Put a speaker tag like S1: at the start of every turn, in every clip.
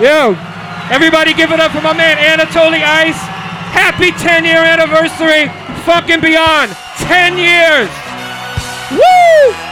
S1: Yo, everybody give it up for my man Anatoly Ice. Happy 10 year anniversary. Fucking beyond. 10 years. Woo!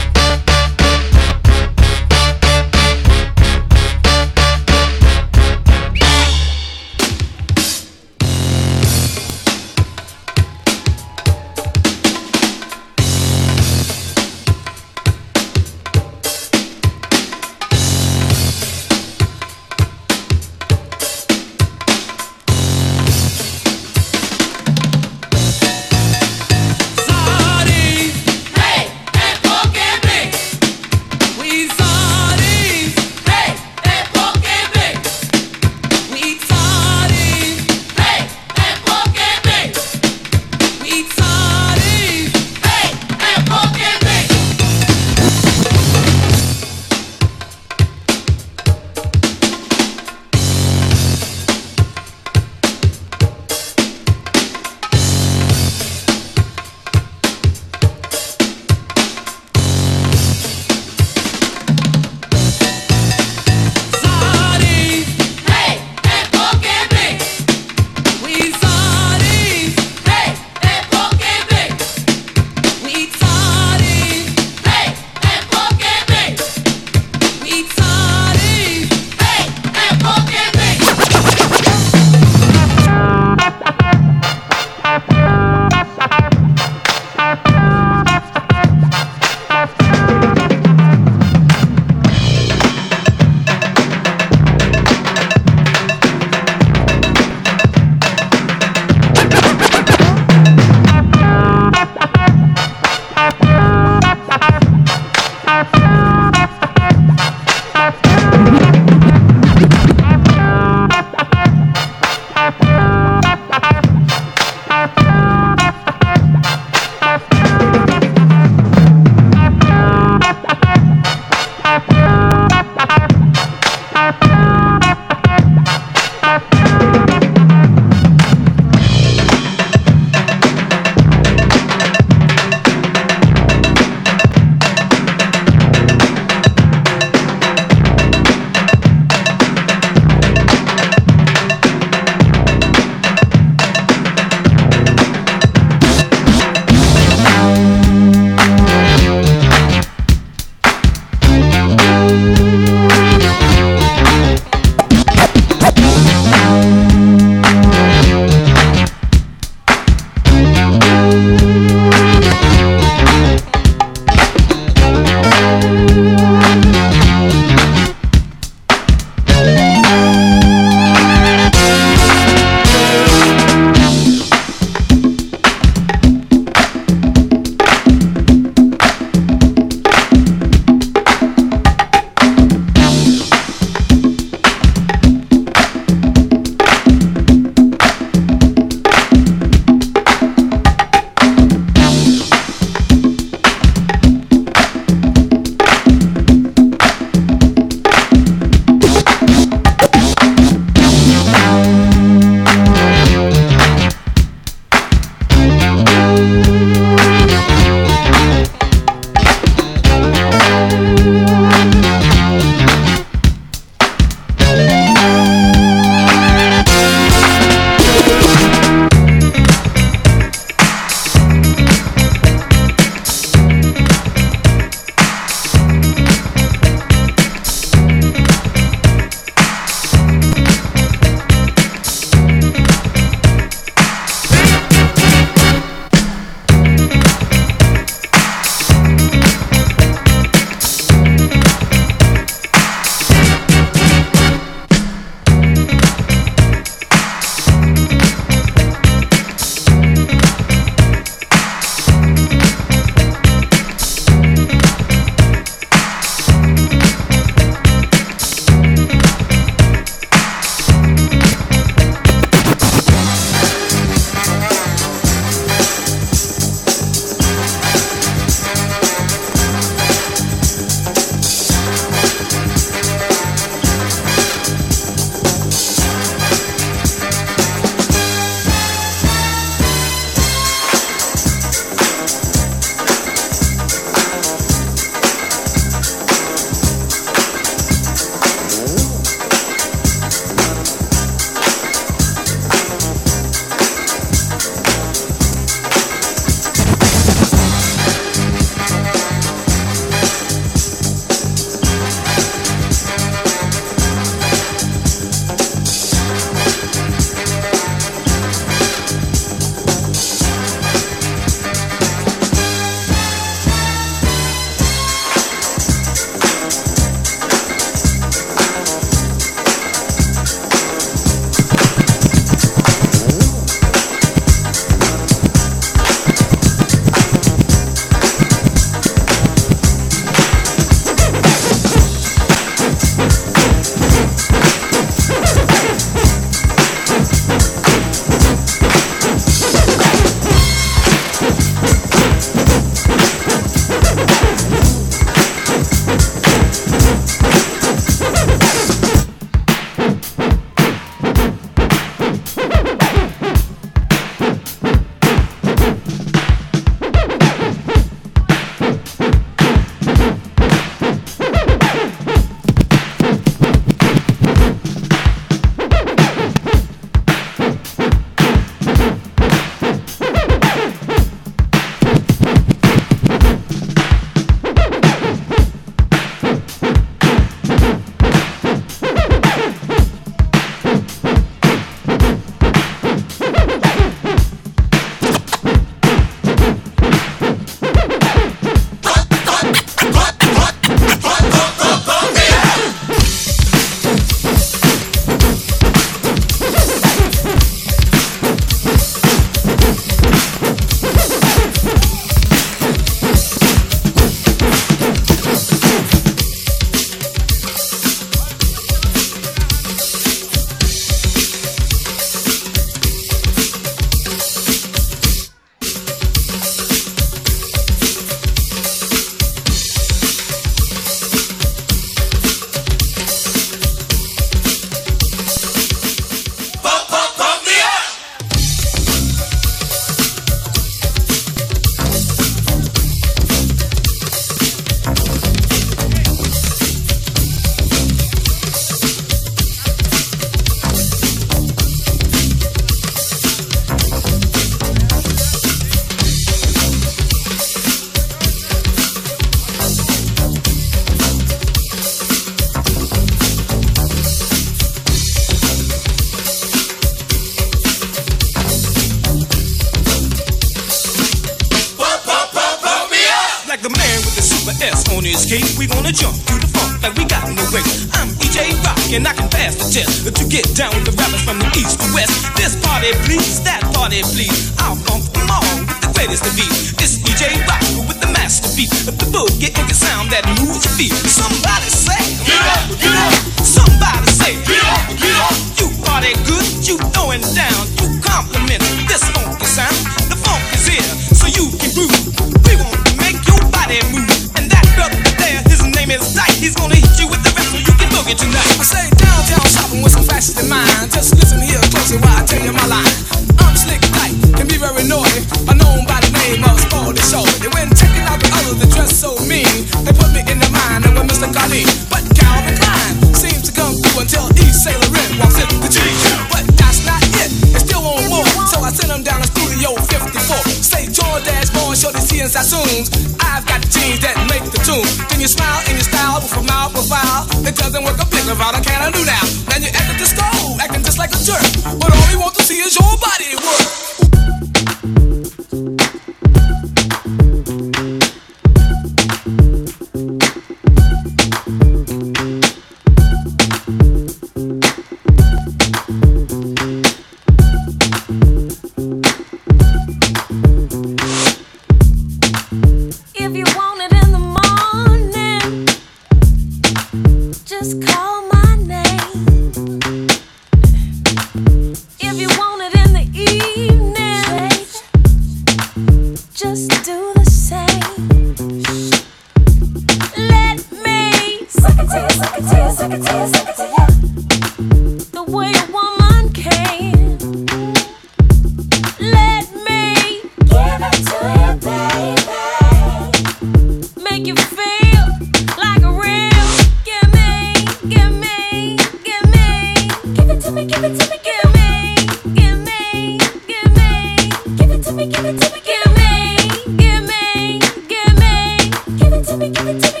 S2: It
S3: to
S4: me,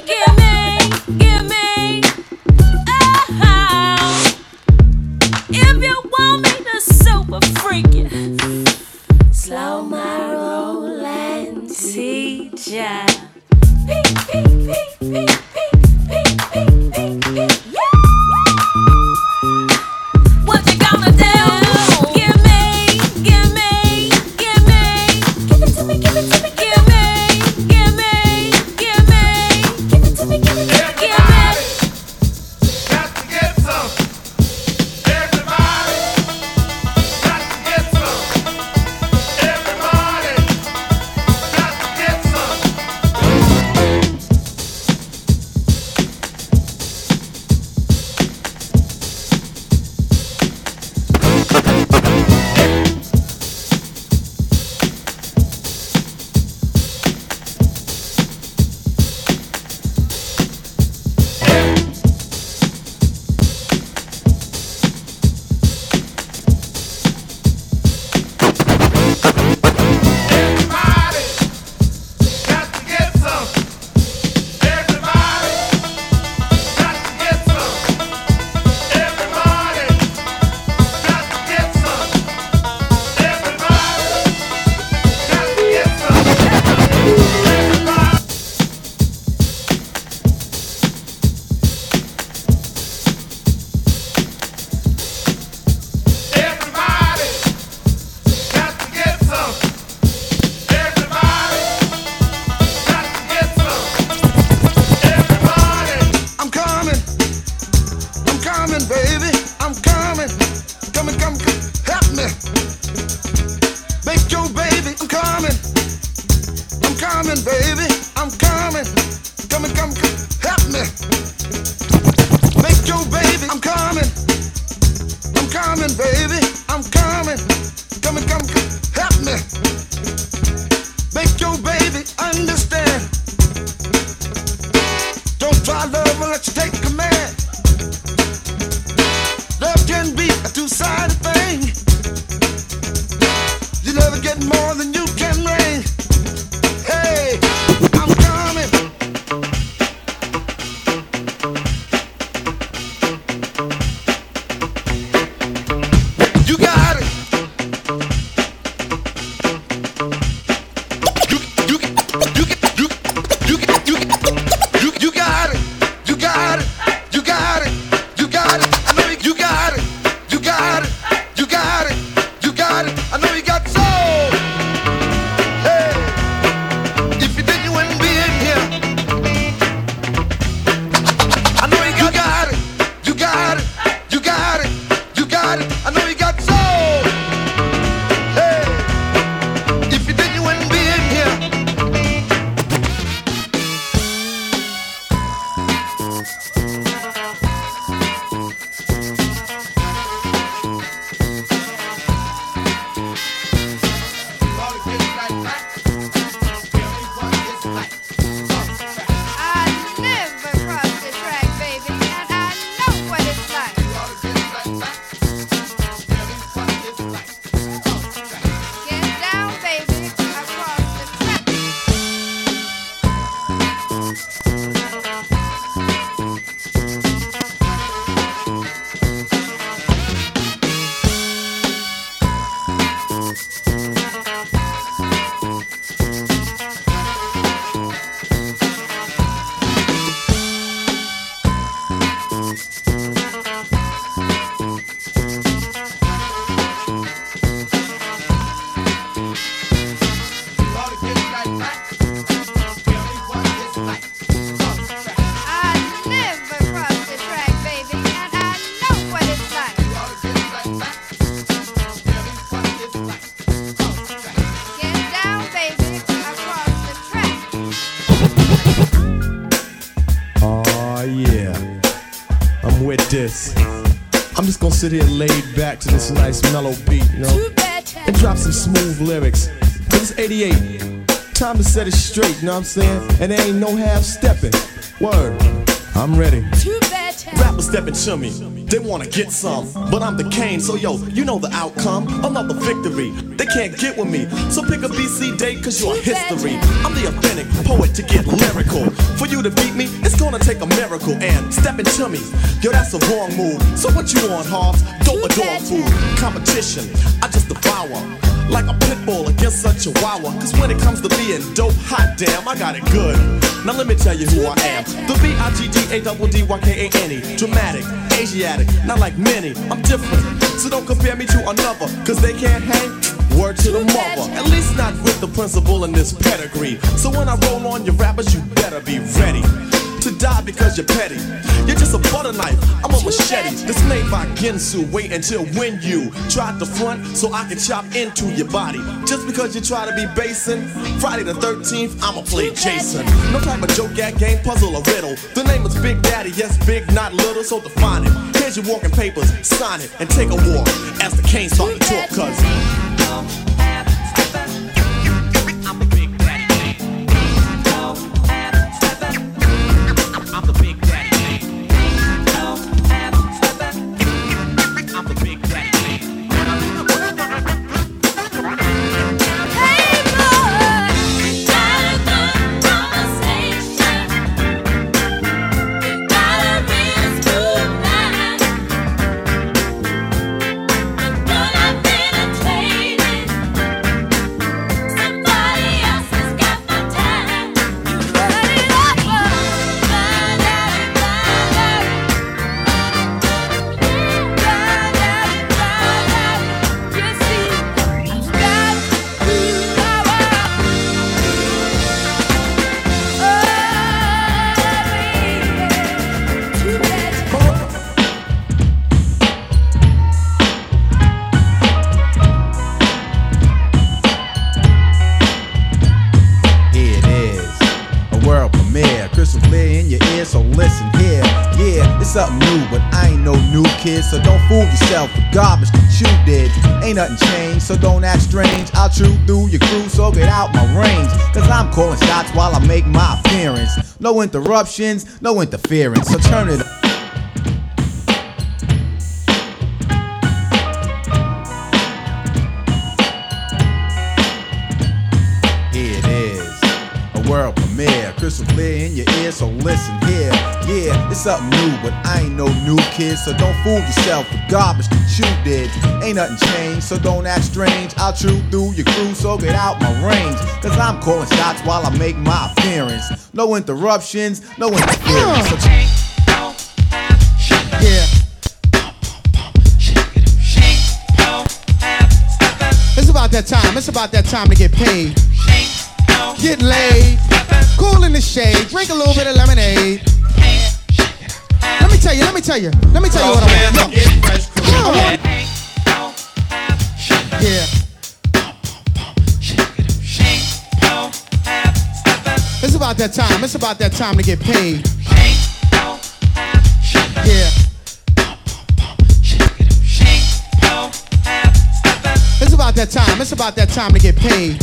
S5: sit here laid back to this nice mellow beat, you know, and drop some smooth lyrics. Cause it's 88. Time to set it straight, you know what I'm saying? And there ain't no half stepping. Word, I'm ready. Rappers stepping to me, they wanna get some, but I'm the Kane, so yo, you know the outcome. Another victory, they can't get with me. So pick a BC date, cause you're history. I'm the authentic poet to get lyrical. For you to beat me, it's gonna take a miracle. And stepping to me, yo, that's a wrong move. So what you on, Hobbs? Dope or dog food? Competition, I just devour. Like a pit bull against a chihuahua. Cause when it comes to being dope, hot damn, I got it good. Now let me tell you who I am. The B-I-G-D-A-D-D-Y-K-A-N-E. Dramatic, Asiatic, not like many. I'm different. So don't compare me to another. Cause they can't hang. Word to the mother. At least not with the principal in this pedigree. So when I roll on your rappers, you better be ready. To die because you're petty. You're just a butter knife. I'm a machete. This made by Ginsu. Wait until when you try to front so I can chop into your body. Just because you try to be basing. Friday the 13th, I'ma play Jason. No type of joke, at game, puzzle, or riddle. The name is Big Daddy. Yes, big, not little, so define it. Here's your walking papers. Sign it and take a walk as the Kane start to talk. Cause
S6: No interruptions, no interference, so turn it up. Here it is, a world premiere, crystal clear in your ear, so listen here. Yeah, it's something new, but I ain't no new kid, so don't fool yourself with garbage that you did. Ain't nothing changed, so don't act strange. I'll chew through your crew, so get out my range. Cause I'm calling shots while I make my appearance. No interruptions, no interference. So yeah.
S7: It's about that time. It's about that time to get paid. Get laid. Cool in the shade. Drink a little bit of lemonade. Let me tell you, let me tell you, let me tell you what I want. Yo. Yeah. It's about that time. It's about that time to get paid. Yeah. It's about that time. It's about that time to get paid.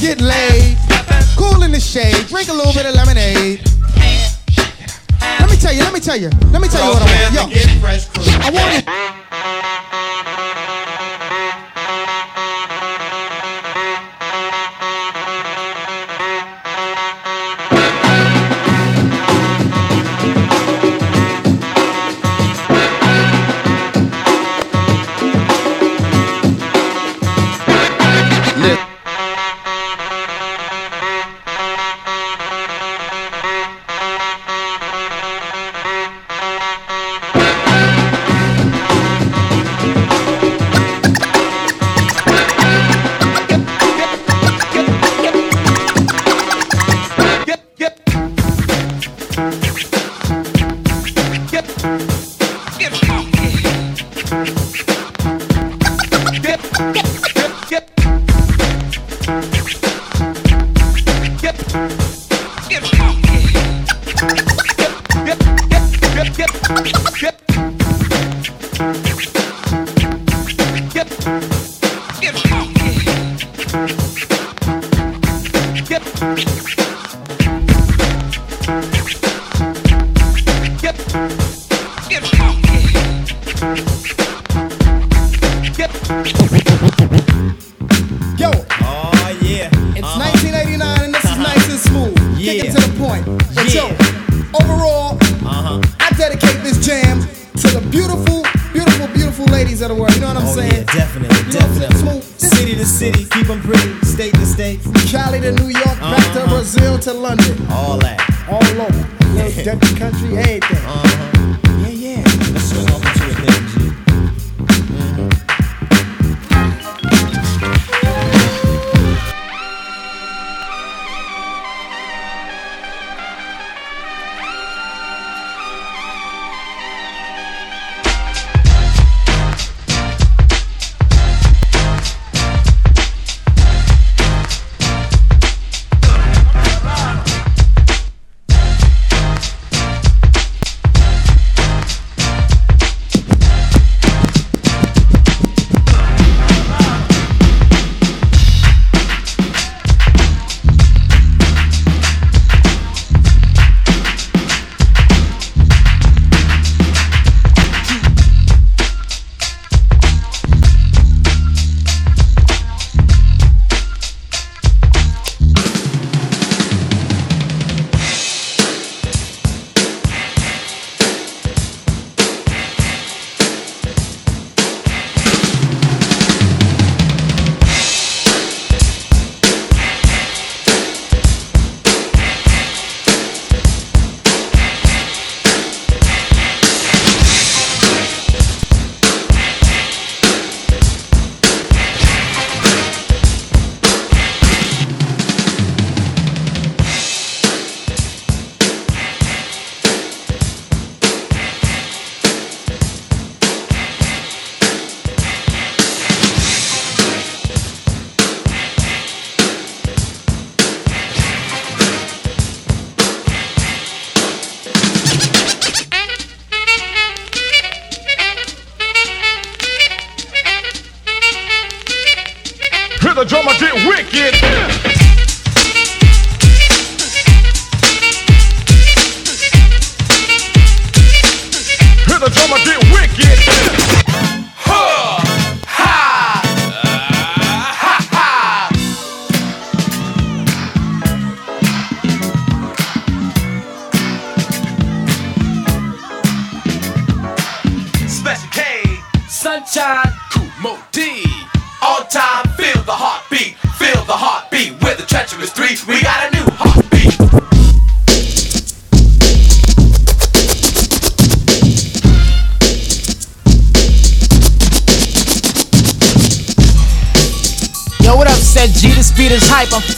S7: Get laid. Cool in the shade. Drink a little bit of lemonade. Let me tell you, let me tell you, let me tell you what I want. Yo, I want it.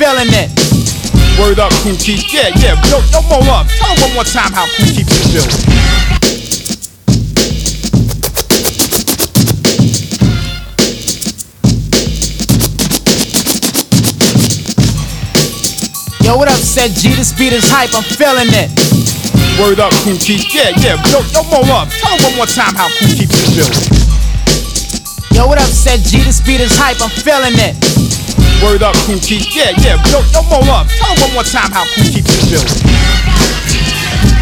S8: Feeling it.
S1: Word up, Kool Keith. Yeah, yeah. Yo, yo, more up. Tell him one more time how Kool Keith is built.
S8: Yo, what up, Ced-Gee? The speed is hype, I'm feeling it.
S1: Word up, Kool Keith. Yeah, yeah. Yo, yo, more up. Tell him one more time how Kool Keith is built.
S8: Yo, what up, Ced-Gee? The speed is hype, I'm feeling it.
S1: Word up, Kool Keith. Yeah, yeah. Yo, yo, more love. Tell him one more time how Kool Keith is built.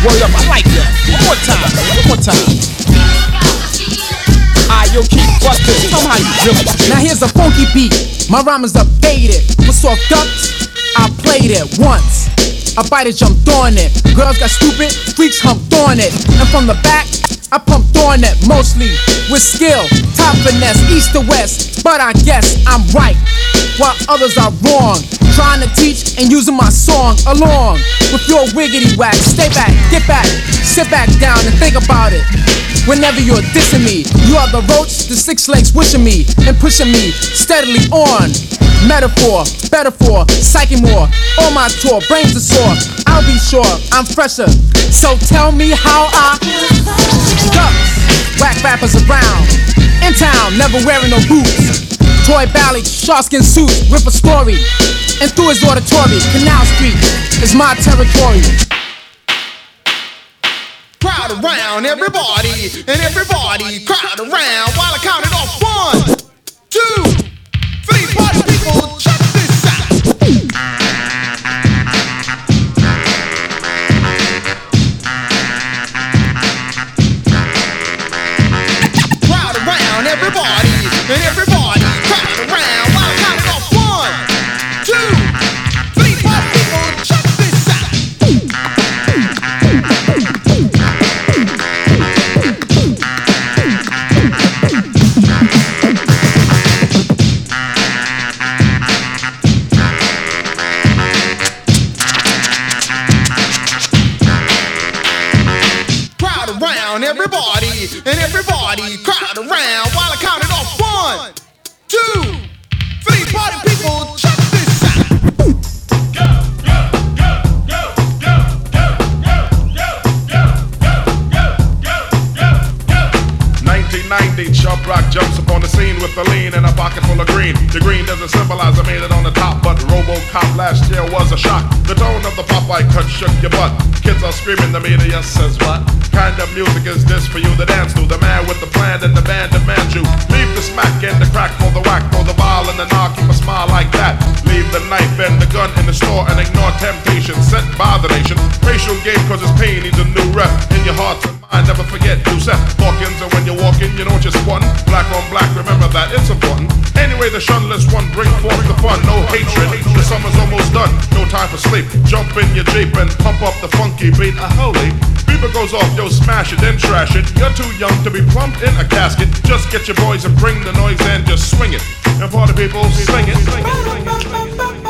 S1: Word up, I like that. One more time. One more time. Alright, yo, Keith, bust this. Tell him how you feel.
S8: Now here's a funky beat. My rhyme is updated. With soft ducks, I played it once. A biter jumped on it. Girls got stupid, freaks humped on it. And from the back, I pumped on it mostly with skill, top finesse, east to west. But I guess I'm right, while others are wrong. Trying to teach and using my song along with your wiggity whack. Stay back, get back, sit back down and think about it. Whenever you're dissing me, you are the roach, the six legs wishing me and pushing me steadily on. Metaphor, better for, psyche more. On my tour, brains are sore. I'll be sure I'm fresher. So tell me how I ducks. Whack rappers around. In town, never wearing no boots. Toy ballad, sharkskin suits, rip a story. And through his auditory, Canal Street is my territory.
S7: Crowd around, everybody, and everybody crowd around while I count it off. One, two, and everybody crowd around while I count it off. One, two, three. Party people, check this out.
S9: 1990, Chubb Rock jumps upon the scene with the lean and a pocket full of green. The green doesn't symbolize I made it on the top, but Robocop last year was a shock. The tone of the Popeye cut shook your butt. Kids are screaming, the media says what? Kind of music is this for you to dance to? The man with the plan and the band demands you. Leave the smack and the crack for the whack, for the ball and the knock, keep a smile like that. Leave the knife and the gun in the store and ignore temptation sent by the nation. Racial game cause it's pain needs a new rep in your heart and mind. Never forget Yusef Hawkins and when you're walking, you know what you're squatting. Black on black, remember that it's important. Anyway, the shunless one bring forth the fun. No hatred, the summer's almost done. No time for sleep. Jump in your Jeep and pump up the funky beat. A holy beaver goes off, yo, smash it, then trash it. You're too young to be plumped in a casket. Just get your boys and bring the noise and just swing it. And party people, sing it. It, it, sing it.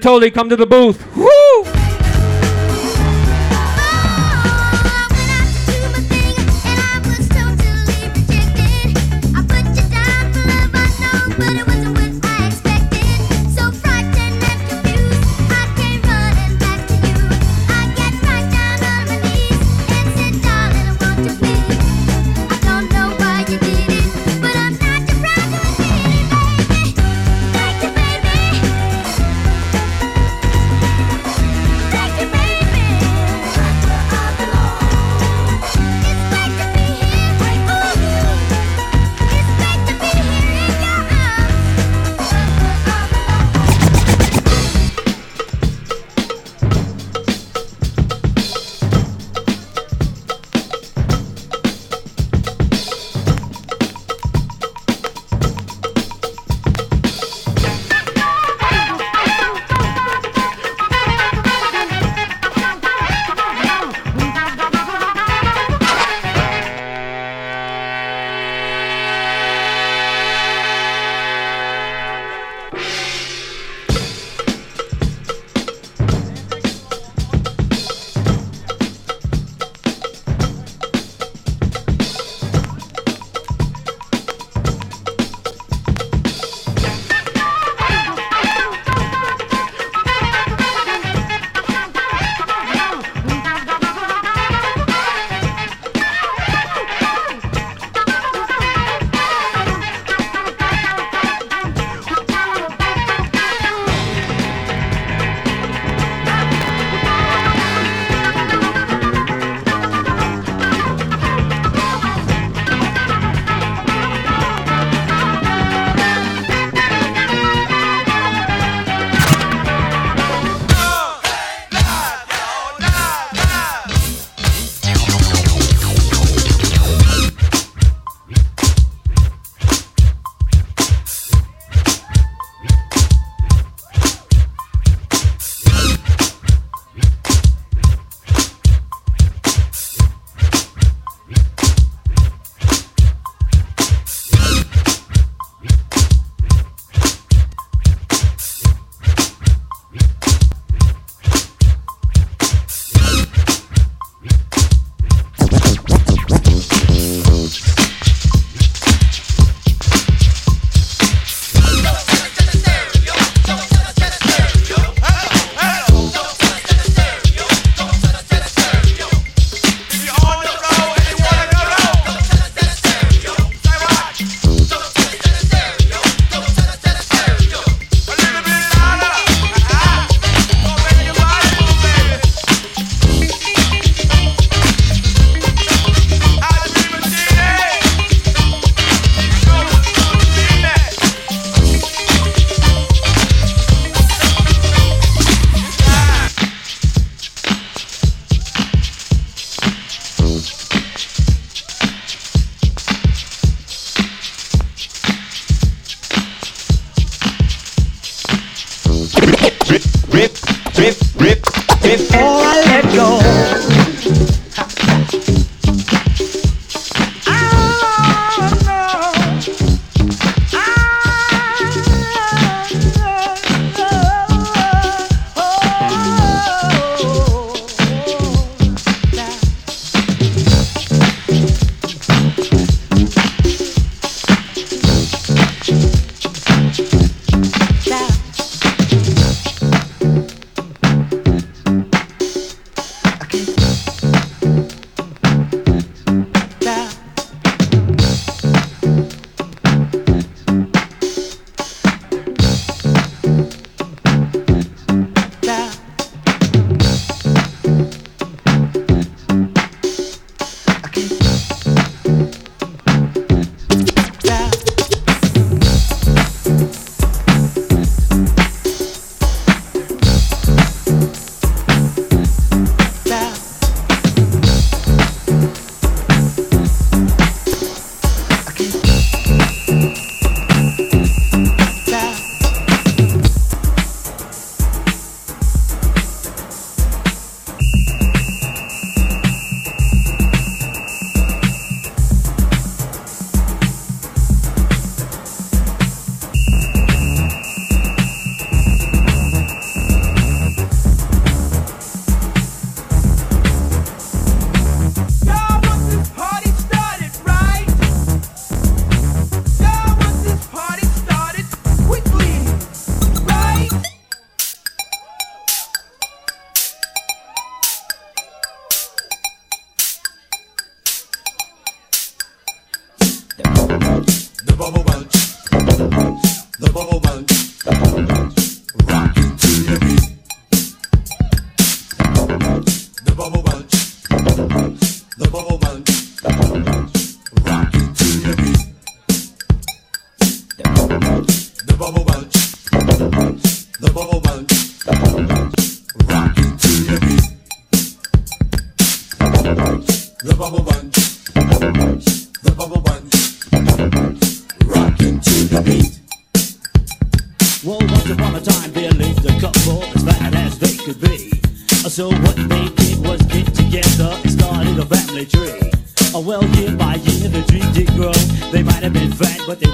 S10: Anatoly, come to the booth.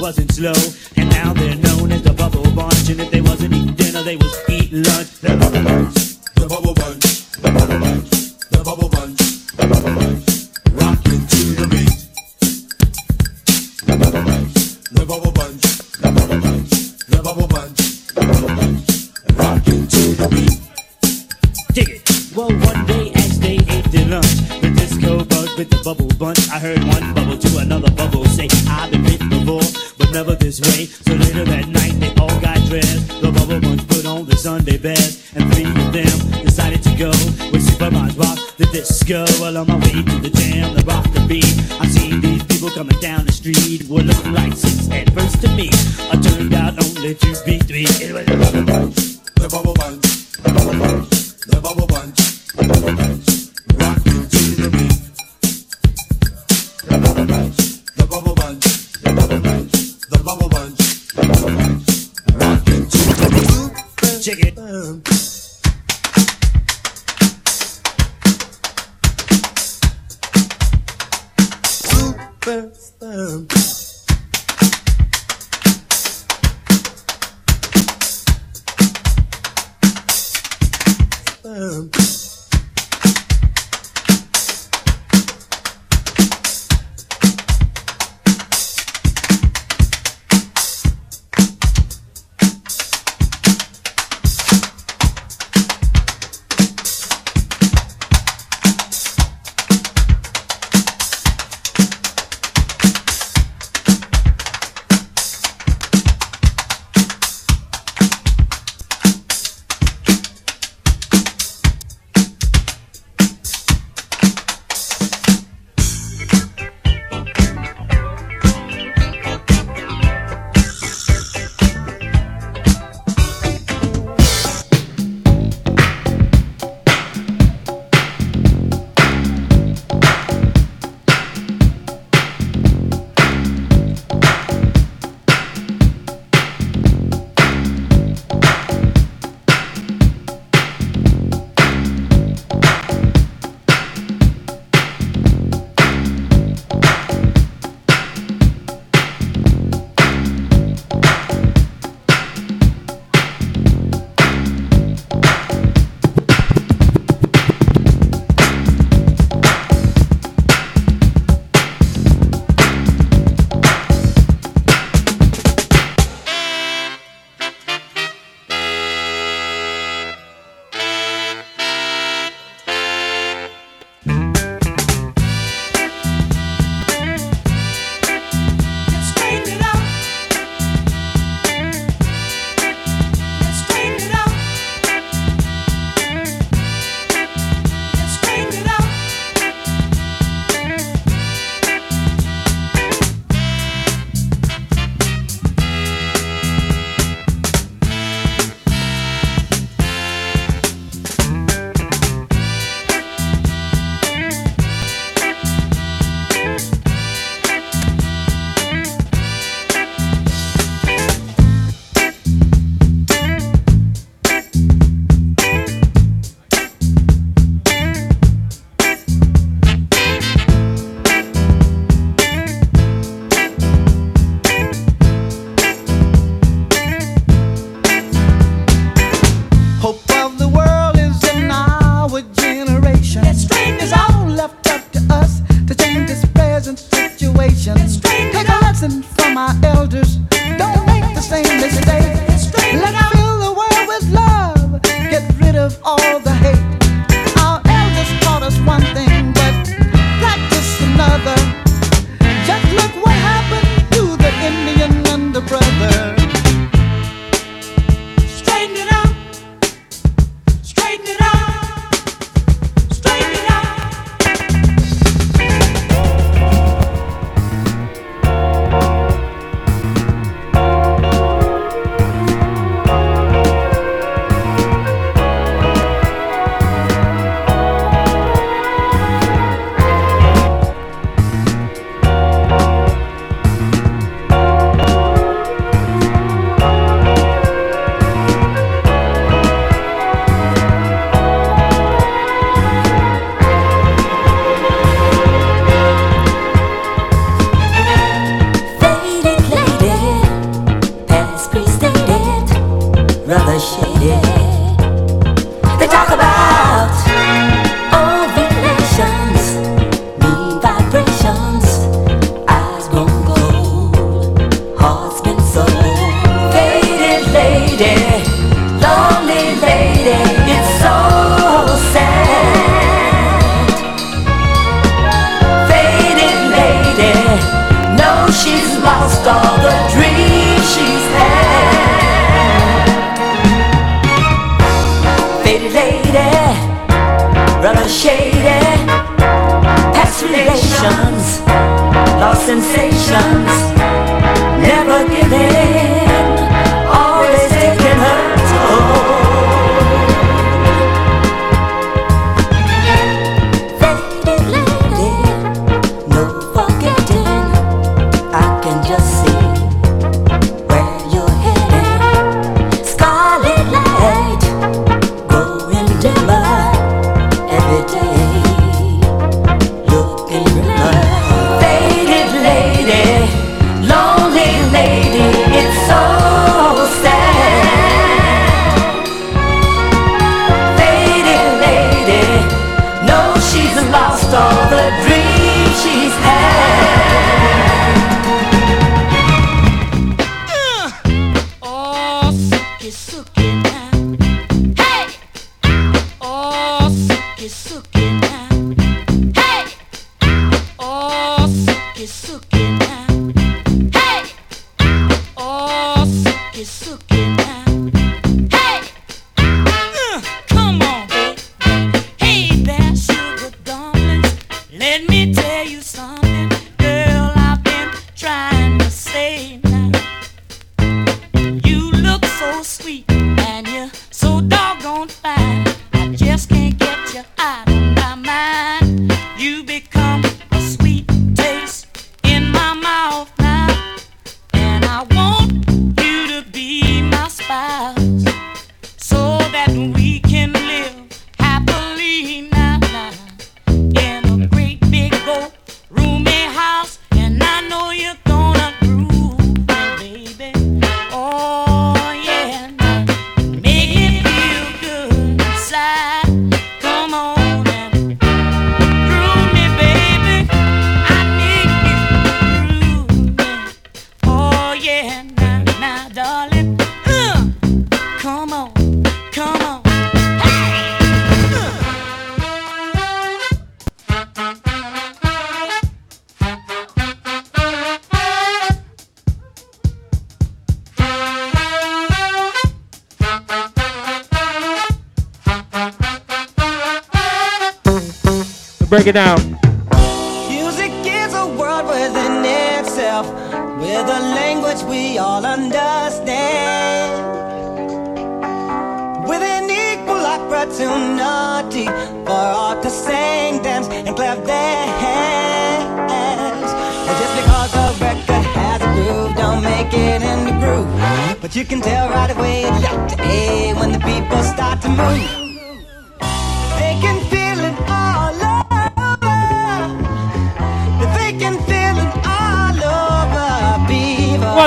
S11: wasn't slow. this way. So later that night, they all got dressed. The bubble ones put on their Sunday best, and three of them decided to go with Superman's rock the disco. Well, on my way to the jam, the rock the beat. I seen these people coming down the street, were looking like six at first to me. I turned out only to be three. It was the bubble
S12: the bubble the bubble.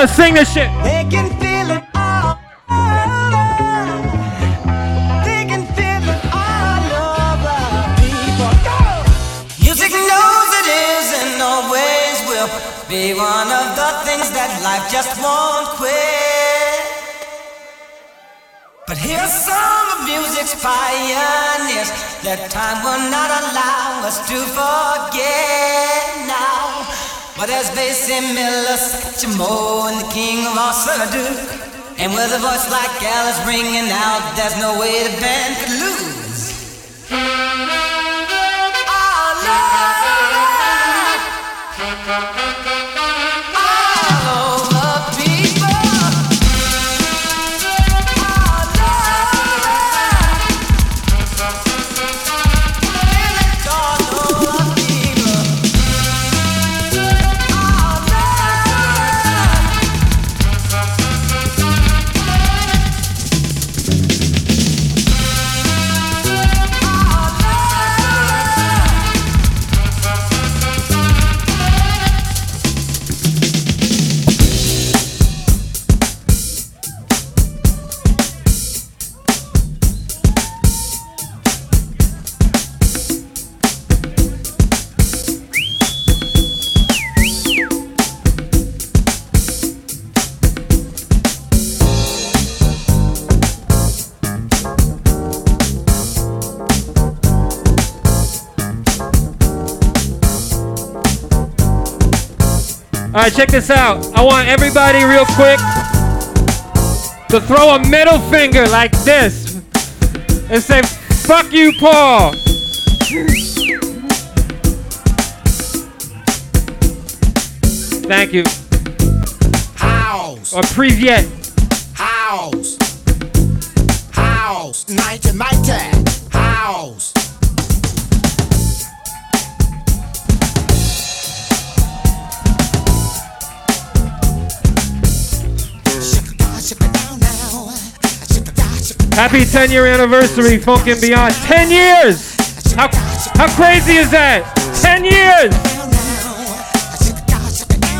S13: On,
S14: sing
S15: this shit.
S14: They can feel it all. They can feel it all over, people. Go! Music knows it is and always will be one of the things that life just won't quit. But here's some of music's pioneers that time will not allow us to forget now. But as they say, Miller, Satchmo, and the king of all Duke, and with a voice like Alice ringing out, there's no way the band could lose. All
S15: All right, check this out. I want everybody, real quick, to throw a middle finger like this and say, fuck you, Paul. Thank you.
S1: House.
S15: Or Privyet.
S1: House. House. Night mighty. House.
S15: Happy 10 year anniversary, Funk and Beyond. 10 years! How, how crazy is that? 10 years!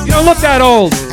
S15: You don't look that old.